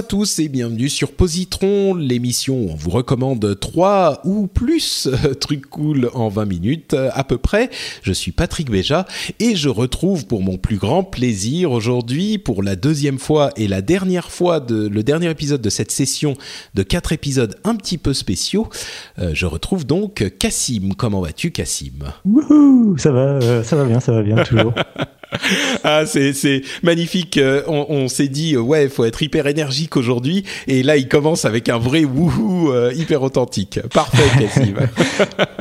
À tous et bienvenue sur Positron, l'émission où on vous recommande trois ou plus trucs cool en 20 minutes à peu près. Je suis Patrick Béja et je retrouve pour mon plus grand plaisir aujourd'hui pour la deuxième fois et la dernière fois de le dernier épisode de cette session de quatre épisodes un petit peu spéciaux. euh, je retrouve donc Cassim. Comment vas-tu Cassim Wouhou, ça va, euh, ça va bien, ça va bien toujours. Ah, c'est c'est magnifique. Euh, On, on s'est dit euh, ouais, il faut être hyper énergique aujourd'hui, et là il commence avec un vrai wouhou euh, hyper authentique. Parfait, Cassim.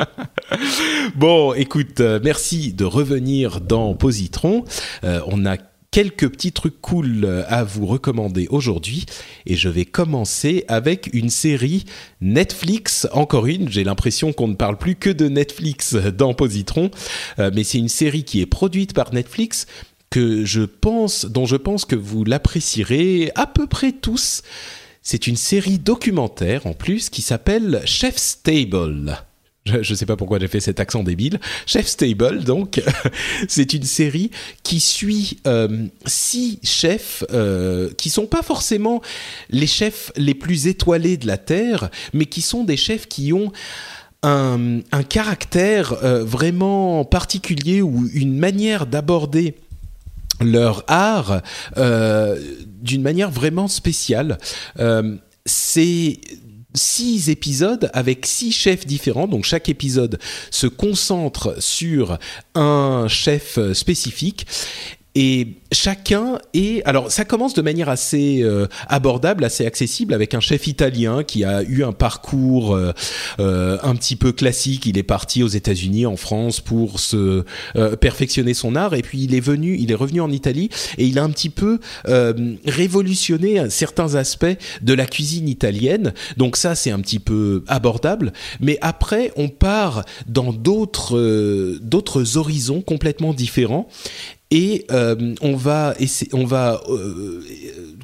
bon, écoute, euh, merci de revenir dans Positron. Euh, on a quelques petits trucs cool euh, à vous recommander aujourd'hui et je vais commencer avec une série Netflix, encore une, j'ai l'impression qu'on ne parle plus que de Netflix dans Positron, Euh, mais c'est une série qui est produite par Netflix que je pense, dont je pense que vous l'apprécierez à peu près tous. C'est une série documentaire en plus qui s'appelle Chef's Table. Je ne sais pas pourquoi j'ai fait cet accent débile. Chef's Table, donc, c'est une série qui suit euh, six chefs euh, qui sont pas forcément les chefs les plus étoilés de la Terre, mais qui sont des chefs qui ont un, caractère euh, vraiment particulier ou une manière d'aborder leur art euh, d'une manière vraiment spéciale. C'est six épisodes avec six chefs différents. Donc chaque épisode se concentre sur un chef euh, spécifique. Et chacun est... Alors ça commence de manière assez euh, abordable, assez accessible, avec un chef italien qui a eu un parcours euh, euh, un petit peu classique. Il est parti aux États-Unis, en France, pour se perfectionner son art. Et puis il est venu, il est revenu en Italie et il a un petit peu révolutionné certains aspects de la cuisine italienne. Donc ça, c'est un petit peu abordable. Mais après, on part dans d'autres d'autres horizons complètement différents et euh, on va on va euh,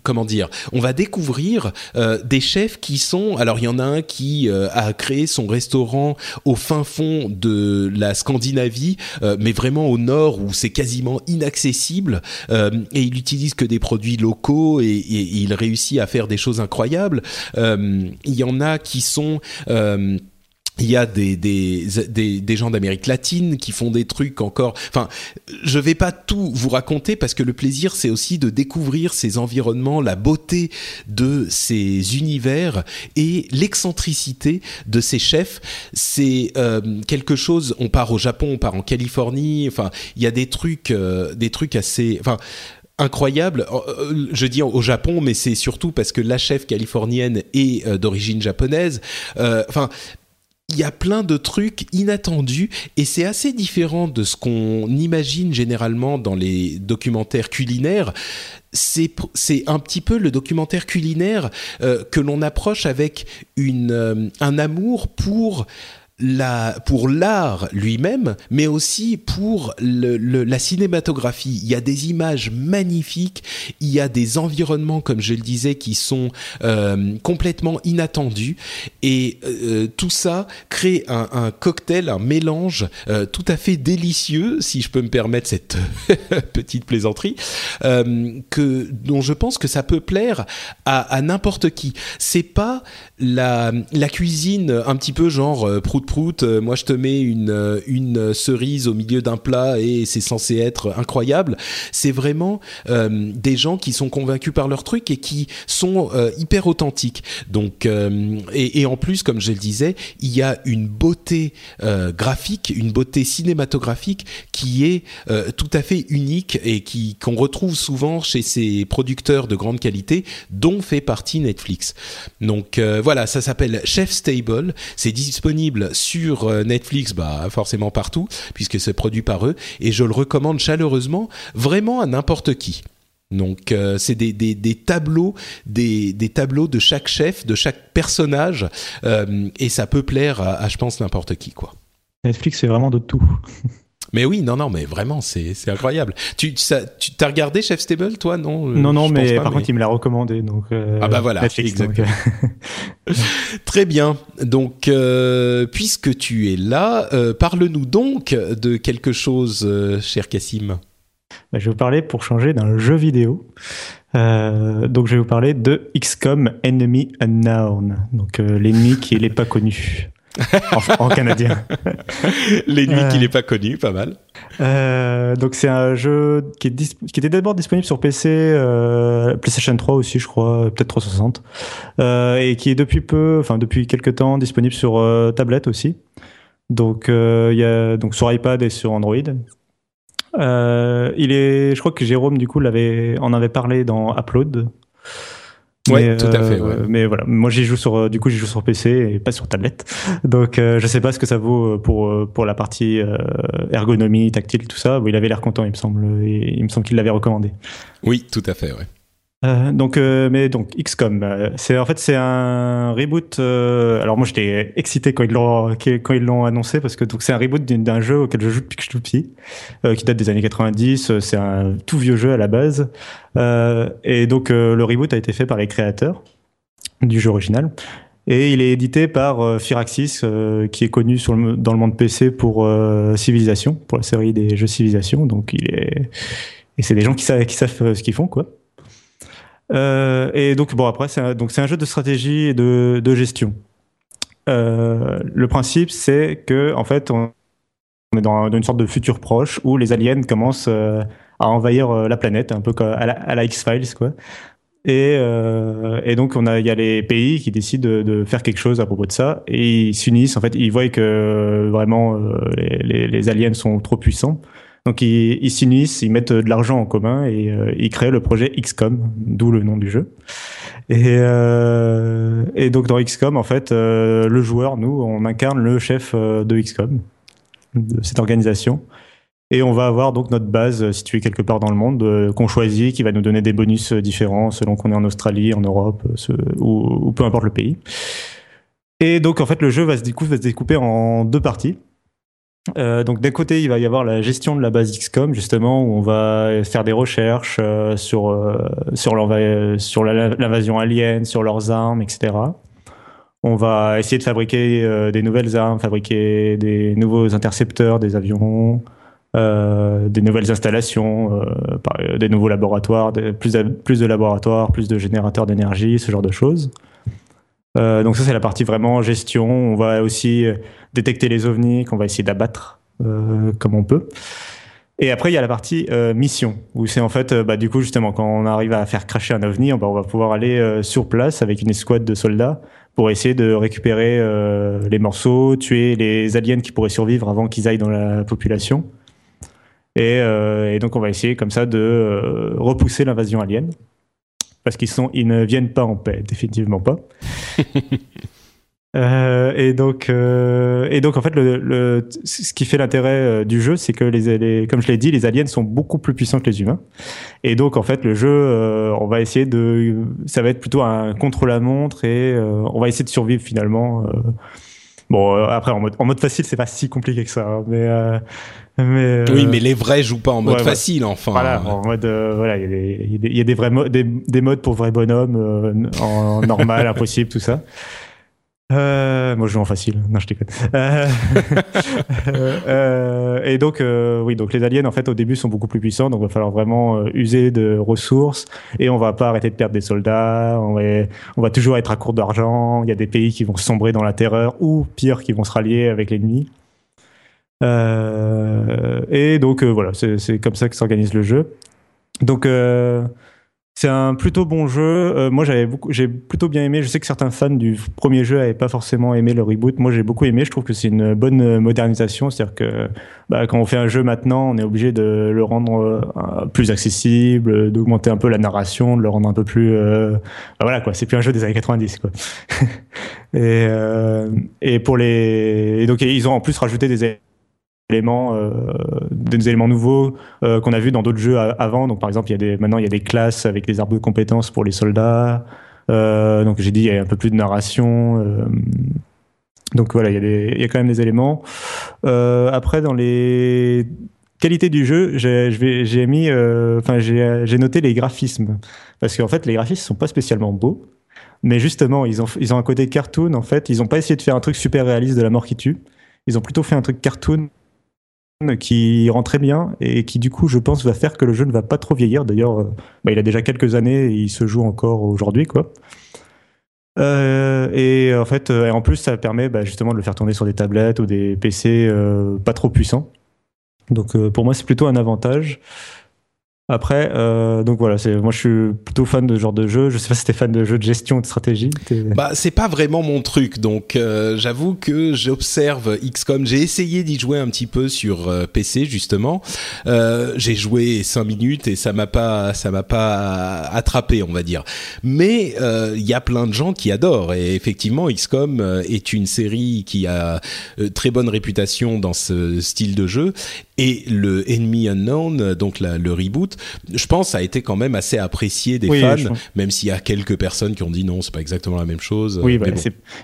comment dire on va découvrir euh, des chefs qui sont alors il y en a un qui euh, a créé son restaurant au fin fond de la Scandinavie euh, mais vraiment au nord où c'est quasiment inaccessible euh, et il utilise que des produits locaux et, et il réussit à faire des choses incroyables. Il y en a qui sont il y a des, des, des, des gens d'Amérique latine qui font des trucs encore. Enfin, je vais pas tout vous raconter parce que le plaisir, c'est aussi de découvrir ces environnements, la beauté de ces univers et l'excentricité de ces chefs. C'est euh, quelque chose. On part au Japon, on part en Californie. Enfin, il y a des trucs, euh, des trucs assez. Enfin, incroyable. Euh, Je dis au Japon, mais c'est surtout parce que la chef californienne est euh, d'origine japonaise. Euh, Enfin il y a plein de trucs inattendus et c'est assez différent de ce qu'on imagine généralement dans les documentaires culinaires. C'est c'est un petit peu le documentaire culinaire euh, que l'on approche avec une euh, un amour pour la, pour l'art lui-même, mais aussi pour le, le- la cinématographie. Il y a des images magnifiques, il y a des environnements, comme je le disais, qui sont euh, complètement inattendus, et euh, tout ça crée un, un cocktail, un mélange euh, tout à fait délicieux, si je peux me permettre cette petite plaisanterie, euh, que dont je pense que ça peut plaire à, à n'importe qui. C'est pas la, la cuisine un petit peu genre euh, prout prout prout, moi je te mets une une cerise au milieu d'un plat et c'est censé être incroyable. C'est vraiment des gens qui sont convaincus par leur truc et qui sont hyper authentiques. Donc et, et, en plus, comme je le disais, il y a une beauté graphique, une beauté cinématographique qui est tout à fait unique et qui qu'on retrouve souvent chez ces producteurs de grande qualité, dont fait partie Netflix. Donc euh, voilà, ça s'appelle Chef Stable. C'est disponible sur euh, Netflix, bah forcément partout, puisque c'est produit par eux, et je le recommande chaleureusement, vraiment à n'importe qui. Donc euh, c'est des, des, tableaux, des, des, tableaux de chaque chef, de chaque personnage, et ça peut plaire à, à je pense n'importe qui quoi. Netflix c'est vraiment de tout. Mais oui, non, non, mais vraiment, c'est incroyable. Tu, ça, tu as regardé Chef Stable, toi, non Non, non, mais par contre, il me l'a recommandé, donc. Euh, ah bah voilà, exactement. Euh. Très bien. Donc, euh, puisque tu es là, parle-nous donc de quelque chose, cher Cassim. Bah, je vais vous parler pour changer d'un jeu vidéo. donc, je vais vous parler de XCOM Enemy Unknown, donc l'ennemi qui n'est pas connu en, canadien. L'ennemi qui n'est pas connu, pas mal. Euh, donc c'est un jeu qui, est qui était d'abord disponible sur PC, euh, PlayStation 3 aussi, je crois, peut-être 360, euh, et qui est depuis peu, enfin depuis quelques temps, disponible sur euh, tablette aussi. Donc il y a donc sur iPad et sur Android. il est, je crois que Jérôme du coup l'avait, en avait parlé dans Upload. Ouais, tout à fait. Ouais. Euh, mais voilà, moi j'y joue sur, euh, du coup j'y joue sur PC et pas sur tablette. Donc euh, je sais pas ce que ça vaut pour pour la partie ergonomie, tactile, tout ça. il avait l'air content, il me semble. Et il me semble qu'il l'avait recommandé. Oui, tout à fait. Ouais. Euh, donc, euh, mais donc XCOM, euh, c'est en fait c'est un reboot. alors moi j'étais excité quand ils l'ont quand ils l'ont annoncé parce que donc c'est un reboot d'un jeu auquel je joue depuis que je suis petit, qui date des années 90. C'est un tout vieux jeu à la base, et donc le reboot a été fait par les créateurs du jeu original. Et il est édité par Firaxis, qui est connu dans le monde PC pour Civilization, pour la série des jeux Civilization. Donc il est et c'est des gens qui savent qui savent ce qu'ils font quoi. Euh, et donc bon après c'est un, un jeu de stratégie et de, de gestion. Euh, le principe c'est que en fait on, est dans, une sorte de futur proche où les aliens commencent euh, à envahir la planète un peu comme à la, X Files quoi. Et, et, donc on a il y a les pays qui décident de, de, faire quelque chose à propos de ça et ils s'unissent en fait ils voient que vraiment les, les, aliens sont trop puissants donc ils, ils s'unissent, ils mettent de l'argent en commun et euh, ils créent le projet XCOM, d'où le nom du jeu. Et, euh, et donc dans XCOM, en fait, euh, le joueur, nous, on incarne le chef euh, de XCOM, de cette organisation. Et on va avoir donc notre base située quelque part dans le monde qu'on choisit, qui va nous donner des bonus différents selon qu'on est en Australie, en Europe, ou, ou, peu importe le pays. Et donc en fait le jeu va se, découper, va se découper en deux parties. Euh, donc d'un côté, il va y avoir la gestion de la base XCOM justement où on va faire des recherches euh, sur euh, sur l'invasion alien, sur leurs armes, etc. On va essayer de fabriquer des nouvelles armes, fabriquer des nouveaux intercepteurs, des avions, des nouvelles installations, des nouveaux laboratoires, plus de laboratoires, plus de générateurs d'énergie, ce genre de choses. Euh, donc ça c'est la partie vraiment gestion. On va aussi euh, détecter les ovnis qu'on va essayer d'abattre euh, comme on peut. Et après il y a la partie euh, mission où c'est en fait bah, du coup justement quand on arrive à faire cracher un ovni, on, on va pouvoir aller sur place avec une escouade de soldats pour essayer de récupérer les morceaux, tuer les aliens qui pourraient survivre avant qu'ils aillent dans la population. Et, et, donc on va essayer comme ça de repousser l'invasion alien parce qu'ils sont, ils ne viennent pas en paix, définitivement pas. euh, et donc, euh, et donc en fait, le, le ce qui fait l'intérêt euh, du jeu, c'est que les, les, comme je l'ai dit, les aliens sont beaucoup plus puissants que les humains. Et donc en fait, le jeu, euh, on va essayer de, ça va être plutôt un contre-la-montre et euh, on va essayer de survivre finalement. Bon, après, en mode, en mode facile, c'est pas si compliqué que ça, hein, mais mais euh, Oui, mais les vrais jouent pas en mode facile, enfin. Voilà, en mode, euh, voilà, il y a des, y a des, vrais modes, des, des, modes pour vrais bonhommes, euh, en normal, impossible, tout ça. Euh, moi, je joue en facile. Non, je déconne. Euh, euh, et donc, euh, oui, donc les aliens, en fait, au début, sont beaucoup plus puissants. Donc, il va falloir vraiment euh, user de ressources. Et on va pas arrêter de perdre des soldats. On va, toujours être à court d'argent. Il y a des pays qui vont sombrer dans la terreur ou, pire, qui vont se rallier avec l'ennemi. et donc, voilà, c'est comme ça que s'organise le jeu. Donc, c'est un plutôt bon jeu. Euh, moi, j'avais beaucoup, j'ai plutôt bien aimé. Je sais que certains fans du premier jeu n'avaient pas forcément aimé le reboot. Moi, j'ai beaucoup aimé. Je trouve que c'est une bonne modernisation. C'est-à-dire que bah, quand on fait un jeu maintenant, on est obligé de le rendre euh, plus accessible, d'augmenter un peu la narration, de le rendre un peu plus. Euh... Bah, voilà quoi. C'est plus un jeu des années 90 quoi. et, euh, et pour les, et donc ils ont en plus rajouté des éléments, euh, des éléments nouveaux euh, qu'on a vu dans d'autres jeux avant. Donc par exemple, maintenant il y a des classes avec des arbres de compétences pour les soldats. Euh, donc j'ai dit il y a un peu plus de narration. Donc voilà, il y, a quand même des éléments. Après, dans les qualités du jeu, j'ai noté les graphismes parce qu'en fait les graphismes sont pas spécialement beaux. Mais justement, ils ont, ils ont un côté cartoon, en fait. Ils ont pas essayé de faire un truc super réaliste de la mort qui tue. Ils ont plutôt fait un truc cartoon qui rend très bien et qui du coup je pense va faire que le jeu ne va pas trop vieillir. D'ailleurs, euh, bah, il a déjà quelques années et il se joue encore aujourd'hui quoi. Euh, et en fait, euh, en plus ça permet bah, justement de le faire tourner sur des tablettes ou des PC pas trop puissants. Donc pour moi c'est plutôt un avantage. Après, euh, donc voilà, moi je suis plutôt fan de ce genre de jeu. Je sais pas si t'es fan de jeux de gestion de stratégie. Bah c'est pas vraiment mon truc, donc euh, j'avoue que j'observe XCOM. J'ai essayé d'y jouer un petit peu sur euh, PC justement. Euh, j'ai joué cinq minutes et ça m'a pas ça m'a pas attrapé, on va dire. Mais il y a plein de gens qui adorent et effectivement XCOM est une série qui a très bonne réputation dans ce style de jeu et le Enemy Unknown, donc la, le reboot, je pense a été quand même assez apprécié des fans, même s'il y a quelques personnes qui ont dit non, c'est pas exactement la même chose. Oui, bah,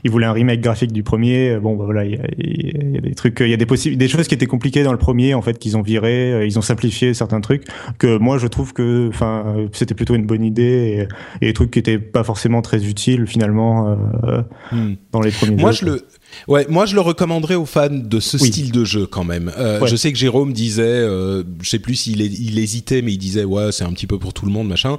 ils voulaient un remake graphique du premier. Bon, bah, voilà, il y a, y a, des trucs, il y a des possibles, des choses qui étaient compliquées dans le premier, en fait, qu'ils ont viré, euh, ils ont simplifié certains trucs que moi je trouve que, enfin, c'était plutôt une bonne idée et, et, des trucs qui étaient pas forcément très utiles finalement euh, hmm. dans les premiers. Moi, je le Ouais, moi je le recommanderais aux fans de ce style de jeu quand même. Euh, Je sais que Jérôme disait, euh, je sais plus s'il il hésitait, mais il disait ouais c'est un petit peu pour tout le monde machin.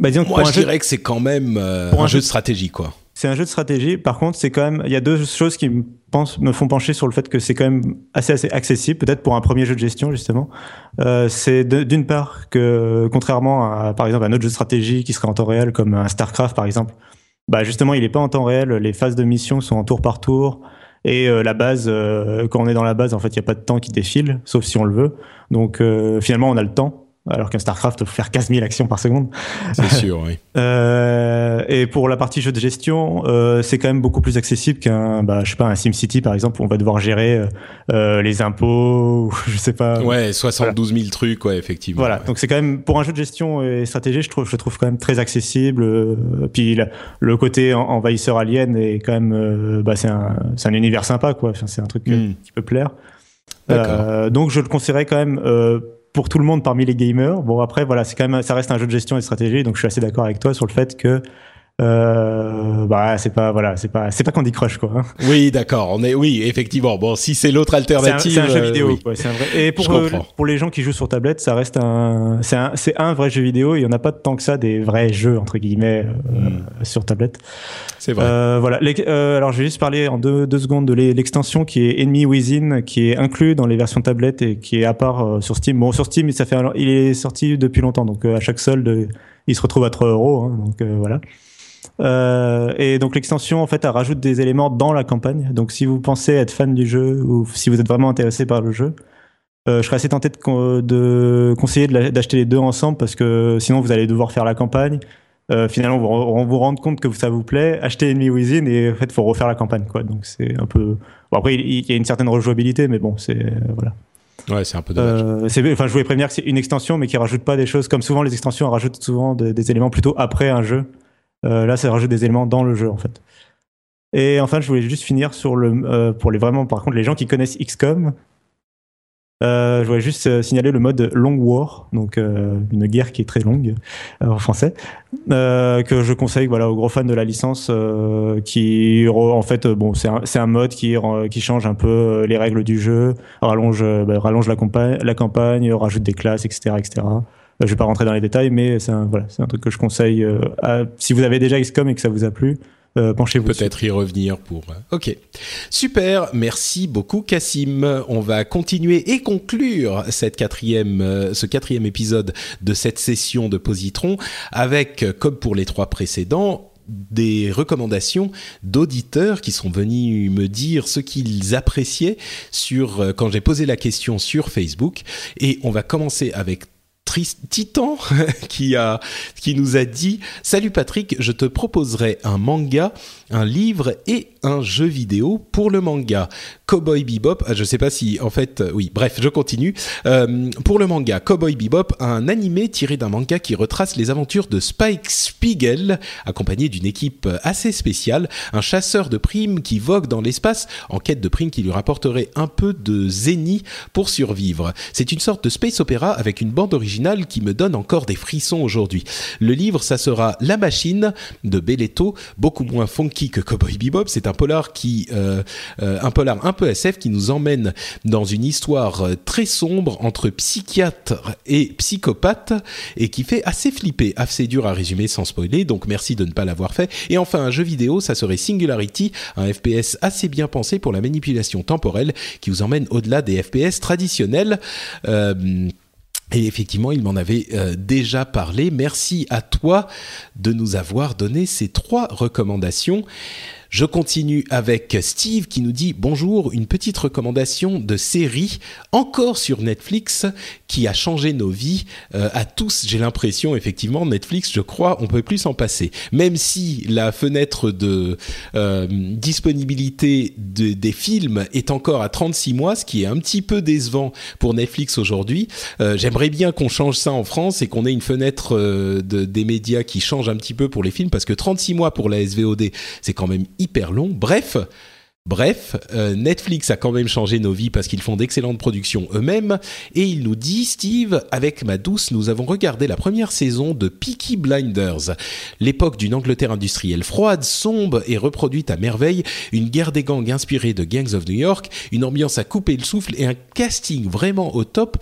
Bah, disons, moi je dirais que c'est quand même euh, un, jeu de stratégie quoi. C'est un jeu de stratégie. Par contre, c'est quand même, il y a deux choses qui me, pensent, me font pencher sur le fait que c'est quand même assez, assez accessible, peut-être pour un premier jeu de gestion justement. Euh, c'est d'une part que, contrairement à, par exemple, un autre jeu de stratégie qui serait en temps réel, comme un Starcraft par exemple, bah justement, il est pas en temps réel. Les phases de mission sont en tour par tour. Et euh, la base, euh, quand on est dans la base, en fait, il n'y a pas de temps qui défile, sauf si on le veut. Donc euh, finalement, on a le temps alors qu'un StarCraft faut faire 15 000 actions par seconde. C'est sûr, oui. euh, et pour la partie jeu de gestion, euh, c'est quand même beaucoup plus accessible qu'un, bah, je sais pas, un SimCity par exemple, où on va devoir gérer euh, les impôts, je sais pas. Ouais, 72 000 trucs, ouais, effectivement. Voilà, donc c'est quand même pour un jeu de gestion et stratégie, je trouve, je trouve quand même très accessible. Puis le côté envahisseur alien est quand même, bah, c'est un, univers sympa, quoi. Enfin, c'est un truc mm. qui peut plaire. donc je le conseillerais quand même pour tout le monde parmi les gamers. Bon après voilà, c'est quand même ça reste un jeu de gestion et de stratégie, donc je suis assez d'accord avec toi sur le fait que euh, bah c'est pas voilà c'est pas c'est pas Candy Crush quoi. Hein. Oui d'accord. On est oui effectivement. Bon si c'est l'autre alternative c'est un, jeu vidéo euh, c'est un vrai et pour euh, pour les gens qui jouent sur tablette ça reste un c'est un c'est un vrai jeu vidéo. Il y en a pas tant que ça des vrais jeux entre guillemets euh, hmm. sur tablette. C'est vrai. Voilà. Alors je vais juste parler en deux, deux secondes de l'extension qui est Enemy Within qui est inclus dans les versions tablette et qui est à part sur Steam. Bon sur Steam ça fait il est sorti depuis longtemps. Donc à chaque solde il se retrouve à 3 euros hein, donc voilà euh, et donc l'extension en fait elle rajoute des éléments dans la campagne. Donc si vous pensez être fan du jeu ou si vous êtes vraiment intéressé par le jeu, euh, je serais assez tenté de, de conseiller d'acheter les deux ensemble parce que sinon vous allez devoir faire la campagne. Euh, finalement, vous, on vous rendre compte que ça vous plaît, acheter Enemy Within et en fait, faut refaire la campagne, quoi. Donc c'est un peu. Bon, après, il, y a une certaine rejouabilité, mais bon, c'est voilà. Ouais, c'est un peu dommage. Euh, enfin, je voulais prévenir que c'est une extension, mais qui rajoute pas des choses comme souvent les extensions rajoutent souvent des éléments plutôt après un jeu. Euh, là, ça rajoute des éléments dans le jeu en fait. Et enfin, je voulais juste finir sur le euh, pour les vraiment par contre les gens qui connaissent XCOM. Euh, je voudrais juste signaler le mode Long War, donc une guerre qui est très longue en français, que je conseille voilà aux gros fans de la licence, qui en fait bon c'est un, un mode qui qui change un peu les règles du jeu, rallonge bah, rallonge la campagne, la campagne, rajoute des classes, etc., etc. Je vais pas rentrer dans les détails, mais c'est un, voilà, un truc que je conseille. À, si vous avez déjà XCOM et que ça vous a plu, euh, penchez-vous. Peut-être y revenir pour. Euh, ok, super. Merci beaucoup, Cassim. On va continuer et conclure cette quatrième, euh, ce quatrième épisode de cette session de Positron avec, comme pour les trois précédents, des recommandations d'auditeurs qui sont venus me dire ce qu'ils appréciaient sur quand j'ai posé la question sur Facebook et on va commencer avec Titan qui qui nous a dit salut Patrick je te proposerai un manga un livre et un jeu vidéo pour le manga Cowboy Bebop. Ah, je sais pas si, en fait, euh, oui. Bref, je continue. Euh, pour le manga Cowboy Bebop, un animé tiré d'un manga qui retrace les aventures de Spike Spiegel, accompagné d'une équipe assez spéciale, un chasseur de primes qui vogue dans l'espace en quête de primes qui lui rapporterait un peu de zénith pour survivre. C'est une sorte de space opéra avec une bande originale qui me donne encore des frissons aujourd'hui. Le livre, ça sera La Machine de Belletto, beaucoup moins funky que Cowboy Bebop. C'est un polar qui, euh, un polar un SF qui nous emmène dans une histoire euh, très sombre entre psychiatre et psychopathe et qui fait assez flipper, assez dur à résumer sans spoiler. Donc merci de ne pas l'avoir fait. Et enfin un jeu vidéo, ça serait Singularity, un FPS assez bien pensé pour la manipulation temporelle qui vous emmène au-delà des FPS traditionnels. Et effectivement, il m'en avait euh, déjà parlé. Merci à toi de nous avoir donné ces trois recommandations. Je continue avec Steve qui nous dit bonjour, une petite recommandation de série encore sur Netflix qui a changé nos vies euh, à tous. J'ai l'impression effectivement Netflix, je crois, on peut plus s'en passer. Même si la fenêtre de euh, disponibilité de, des films est encore à 36 mois, ce qui est un petit peu décevant pour Netflix aujourd'hui. Euh, J'aimerais bien qu'on change ça en France et qu'on ait une fenêtre de, des médias qui change un petit peu pour les films parce que 36 mois pour la SVOD, c'est quand même hyper long. Bref, Bref, euh, Netflix a quand même changé nos vies parce qu'ils font d'excellentes productions eux-mêmes. Et il nous dit, Steve, avec ma douce, nous avons regardé la première saison de Peaky Blinders. L'époque d'une Angleterre industrielle froide, sombre et reproduite à merveille, une guerre des gangs inspirée de Gangs of New York, une ambiance à couper le souffle et un casting vraiment au top,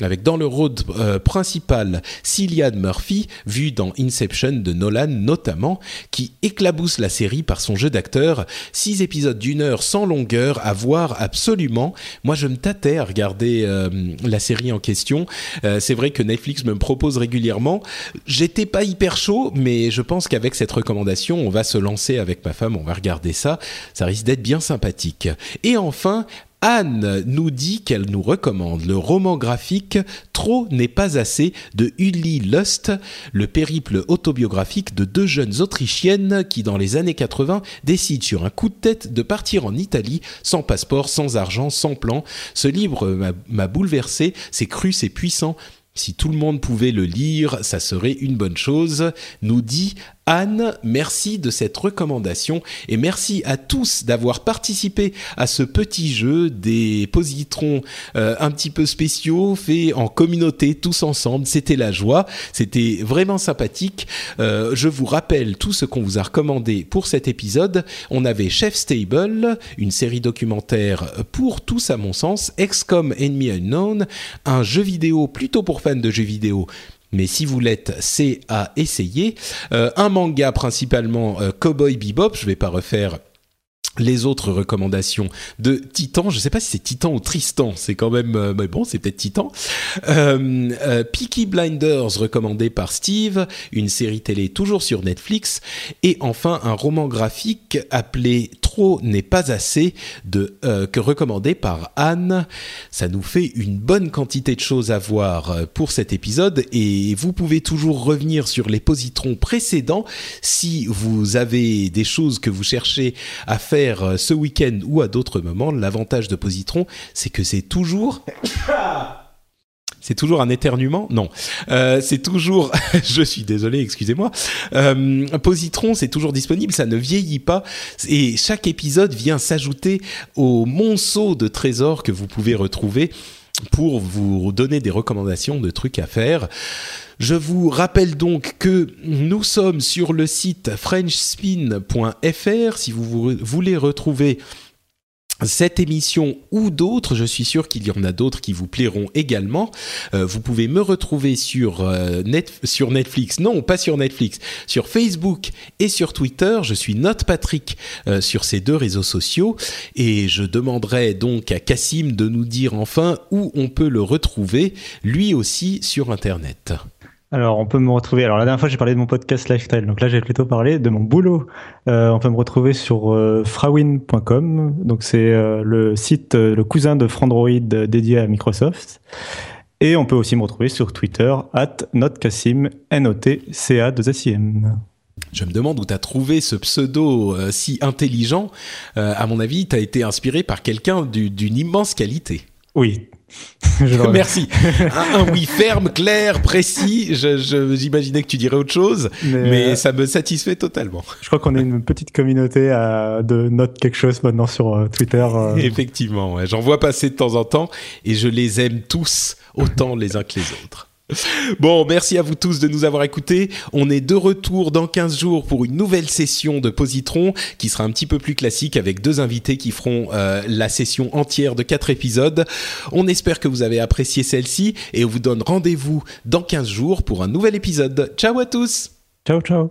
avec dans le rôle euh, principal Cillian Murphy, vu dans Inception de Nolan notamment, qui éclabousse la série par son jeu d'acteur. Six épisodes d'une heure sans longueur à voir absolument. Moi, je me tâtais à regarder euh, la série en question. Euh, c'est vrai que Netflix me propose régulièrement. J'étais pas hyper chaud, mais je pense qu'avec cette recommandation, on va se lancer avec ma femme, on va regarder ça. Ça risque d'être bien sympathique. Et enfin, Anne nous dit qu'elle nous recommande le roman graphique Trop n'est pas assez de Uli Lust, le périple autobiographique de deux jeunes Autrichiennes qui, dans les années 80, décident sur un coup de tête de partir en Italie sans passeport, sans argent, sans plan. Ce livre m'a bouleversé, c'est cru, c'est puissant. Si tout le monde pouvait le lire, ça serait une bonne chose, nous dit Anne, merci de cette recommandation et merci à tous d'avoir participé à ce petit jeu des positrons euh, un petit peu spéciaux faits en communauté tous ensemble. C'était la joie, c'était vraiment sympathique. Euh, je vous rappelle tout ce qu'on vous a recommandé pour cet épisode. On avait Chef Stable, une série documentaire pour tous à mon sens, XCOM Enemy Unknown, un jeu vidéo plutôt pour fans de jeux vidéo mais si vous l'êtes, c'est à essayer. Euh, un manga principalement euh, Cowboy Bebop, je vais pas refaire les autres recommandations de Titan, je sais pas si c'est Titan ou Tristan, c'est quand même, euh, mais bon, c'est peut-être Titan. Euh, Peaky Blinders recommandé par Steve, une série télé toujours sur Netflix, et enfin un roman graphique appelé N'est pas assez de que recommandé par Anne. Ça nous fait une bonne quantité de choses à voir pour cet épisode, et vous pouvez toujours revenir sur les positrons précédents si vous avez des choses que vous cherchez à faire euh, ce week-end ou à d'autres moments, l'avantage de Positron, c'est que c'est toujours... C'est toujours un éternuement Non, euh, c'est toujours. je suis désolé, excusez-moi. Euh, Positron, c'est toujours disponible, ça ne vieillit pas et chaque épisode vient s'ajouter au monceau de trésors que vous pouvez retrouver pour vous donner des recommandations de trucs à faire. Je vous rappelle donc que nous sommes sur le site frenchspin.fr si vous voulez retrouver cette émission ou d'autres, je suis sûr qu'il y en a d'autres qui vous plairont également. Euh, vous pouvez me retrouver sur, euh, sur Netflix, non pas sur Netflix, sur Facebook et sur Twitter. Je suis Note Patrick euh, sur ces deux réseaux sociaux et je demanderai donc à Cassim de nous dire enfin où on peut le retrouver, lui aussi sur Internet. Alors, on peut me retrouver. Alors, la dernière fois, j'ai parlé de mon podcast Lifestyle. Donc là, j'ai plutôt parlé de mon boulot. Euh, on peut me retrouver sur euh, frawin.com. Donc, c'est euh, le site, le cousin de Frandroid dédié à Microsoft. Et on peut aussi me retrouver sur Twitter, at notcassim, N-O-T-C-A 2 s m Je me demande où tu as trouvé ce pseudo si intelligent. à mon avis, tu as été inspiré par quelqu'un d'une immense qualité. Oui, Merci. Un, oui ferme, clair, précis. J'imaginais que tu dirais autre chose, mais, euh, ça me satisfait totalement. Je crois qu'on est une petite communauté à, de notes quelque chose maintenant sur euh, Twitter. Euh. Effectivement, ouais. j'en vois passer de temps en temps et je les aime tous autant les uns que les autres. Bon, merci à vous tous de nous avoir écoutés. On est de retour dans 15 jours pour une nouvelle session de Positron qui sera un petit peu plus classique avec deux invités qui feront euh, la session entière de quatre épisodes. On espère que vous avez apprécié celle-ci et on vous donne rendez-vous dans 15 jours pour un nouvel épisode. Ciao à tous Ciao, ciao.